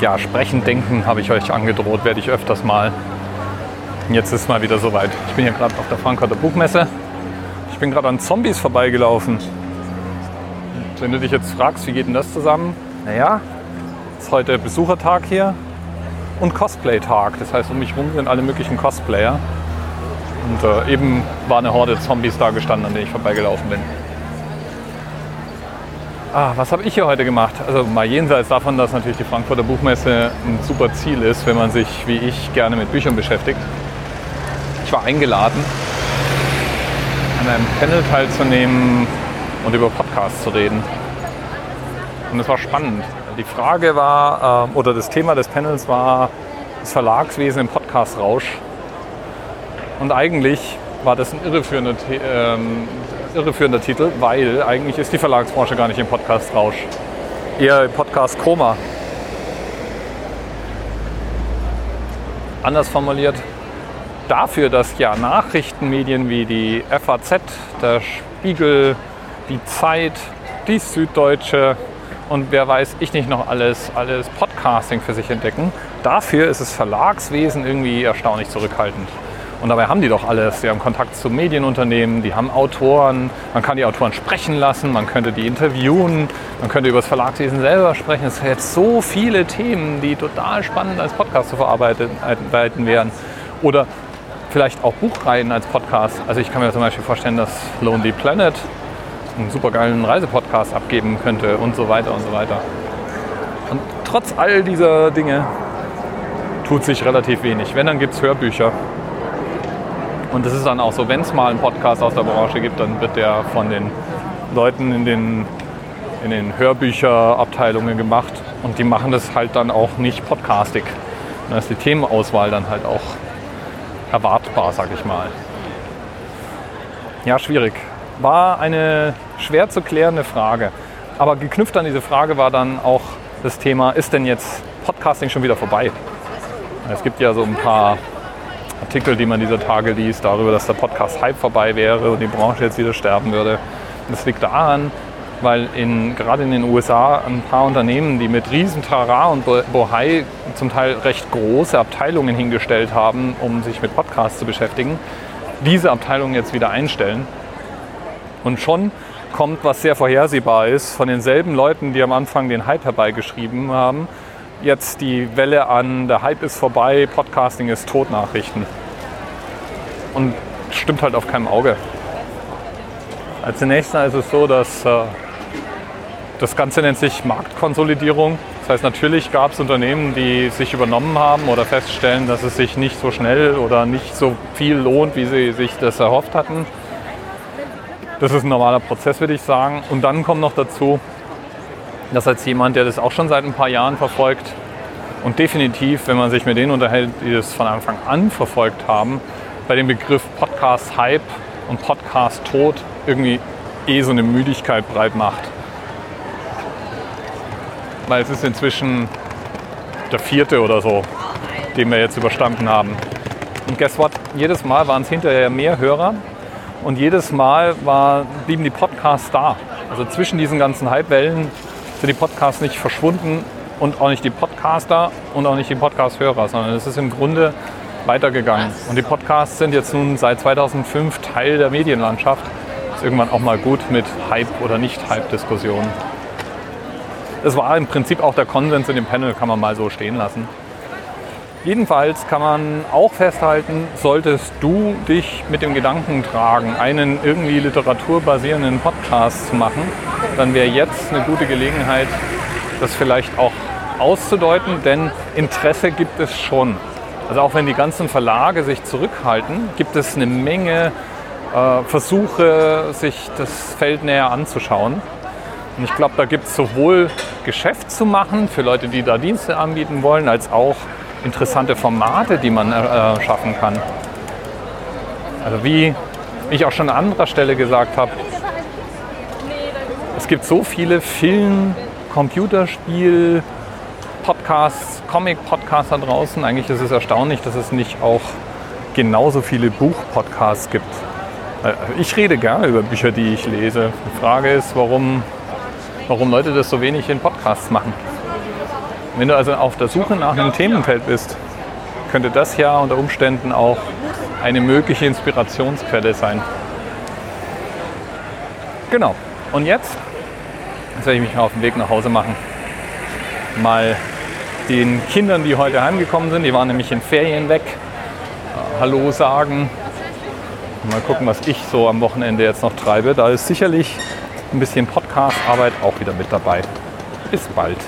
ja, sprechen, denken, habe ich euch angedroht, werde ich öfters mal. Jetzt ist mal wieder soweit. Ich bin hier gerade auf der Frankfurter Buchmesse. Ich bin gerade an Zombies vorbeigelaufen. Und wenn du dich jetzt fragst, wie geht denn das zusammen? Naja, ist heute Besuchertag hier und Cosplay-Tag. Das heißt, um mich herum sind alle möglichen Cosplayer. Und äh, eben war eine Horde Zombies da gestanden, an denen ich vorbeigelaufen bin. Ah, was habe ich hier heute gemacht? Also mal jenseits davon, dass natürlich die Frankfurter Buchmesse ein super Ziel ist, wenn man sich wie ich gerne mit Büchern beschäftigt. Ich war eingeladen, an einem Panel teilzunehmen und über Podcasts zu reden. Und es war spannend. Die Frage war, äh, oder das Thema des Panels war das Verlagswesen im Podcast-Rausch. Und eigentlich war das ein irreführender, ähm, irreführender Titel, weil eigentlich ist die Verlagsbranche gar nicht im Podcast-Rausch. Eher im Podcast-Koma. Anders formuliert, dafür, dass ja Nachrichtenmedien wie die FAZ, der Spiegel, die Zeit, die Süddeutsche und wer weiß ich nicht noch alles, alles Podcasting für sich entdecken, dafür ist das Verlagswesen irgendwie erstaunlich zurückhaltend. Und dabei haben die doch alles. Sie haben Kontakt zu Medienunternehmen, die haben Autoren, man kann die Autoren sprechen lassen, man könnte die interviewen, man könnte über das Verlagswesen selber sprechen. Es jetzt so viele Themen, die total spannend als Podcast zu verarbeiten wären. Oder vielleicht auch Buchreihen als Podcast. Also ich kann mir zum Beispiel vorstellen, dass Lonely Planet einen supergeilen Reisepodcast abgeben könnte und so weiter und so weiter. Und trotz all dieser Dinge tut sich relativ wenig. Wenn, dann gibt es Hörbücher. Und das ist dann auch so, wenn es mal einen Podcast aus der Branche gibt, dann wird der von den Leuten in den, in den Hörbücherabteilungen gemacht. Und die machen das halt dann auch nicht podcastig. Da ist die Themenauswahl dann halt auch erwartbar, sag ich mal. Ja, schwierig. War eine schwer zu klärende Frage. Aber geknüpft an diese Frage war dann auch das Thema, ist denn jetzt Podcasting schon wieder vorbei? Es gibt ja so ein paar Artikel, die man dieser Tage liest, darüber, dass der Podcast-Hype vorbei wäre und die Branche jetzt wieder sterben würde. Das liegt daran, weil in, gerade in den USA ein paar Unternehmen, die mit riesen Trara und Bohai zum Teil recht große Abteilungen hingestellt haben, um sich mit Podcasts zu beschäftigen, diese Abteilungen jetzt wieder einstellen. Und schon kommt, was sehr vorhersehbar ist, von denselben Leuten, die am Anfang den Hype herbeigeschrieben haben, jetzt die Welle an, der Hype ist vorbei, Podcasting ist tot Nachrichten. Und stimmt halt auf keinem Auge. Als nächster ist es so, dass äh, das Ganze nennt sich Marktkonsolidierung. Das heißt, natürlich gab es Unternehmen, die sich übernommen haben oder feststellen, dass es sich nicht so schnell oder nicht so viel lohnt, wie sie sich das erhofft hatten. Das ist ein normaler Prozess, würde ich sagen. Und dann kommt noch dazu, dass als jemand, der das auch schon seit ein paar Jahren verfolgt und definitiv, wenn man sich mit denen unterhält, die das von Anfang an verfolgt haben, bei dem Begriff Podcast-Hype und Podcast-Tod irgendwie eh so eine Müdigkeit breit macht. Weil es ist inzwischen der vierte oder so, den wir jetzt überstanden haben. Und guess what? Jedes Mal waren es hinterher mehr Hörer und jedes Mal war, blieben die Podcasts da. Also zwischen diesen ganzen Hypewellen sind die Podcasts nicht verschwunden und auch nicht die Podcaster und auch nicht die Podcast-Hörer, sondern es ist im Grunde weitergegangen. Und die Podcasts sind jetzt nun seit 2005 Teil der Medienlandschaft. Ist irgendwann auch mal gut mit Hype- oder Nicht-Hype-Diskussionen. Das war im Prinzip auch der Konsens in dem Panel, kann man mal so stehen lassen. Jedenfalls kann man auch festhalten, solltest du dich mit dem Gedanken tragen, einen irgendwie literaturbasierenden Podcast zu machen, dann wäre jetzt eine gute Gelegenheit, das vielleicht auch auszudeuten, denn Interesse gibt es schon. Also auch wenn die ganzen Verlage sich zurückhalten, gibt es eine Menge äh, Versuche, sich das Feld näher anzuschauen. Und ich glaube, da gibt es sowohl Geschäft zu machen für Leute, die da Dienste anbieten wollen, als auch interessante Formate, die man äh, schaffen kann. Also wie ich auch schon an anderer Stelle gesagt habe, es gibt so viele Film, Computerspiel, Podcasts, Comic-Podcasts da draußen. Eigentlich ist es erstaunlich, dass es nicht auch genauso viele Buch-Podcasts gibt. Äh, ich rede gerne über Bücher, die ich lese. Die Frage ist, warum, warum Leute das so wenig in Podcasts machen. Wenn du also auf der Suche nach einem Themenfeld bist, könnte das ja unter Umständen auch eine mögliche Inspirationsquelle sein. Genau. Und jetzt, jetzt werde ich mich auf den Weg nach Hause machen. Mal den Kindern, die heute heimgekommen sind, die waren nämlich in Ferien weg, äh, Hallo sagen. Mal gucken, was ich so am Wochenende jetzt noch treibe. Da ist sicherlich ein bisschen Podcast-Arbeit auch wieder mit dabei. Bis bald.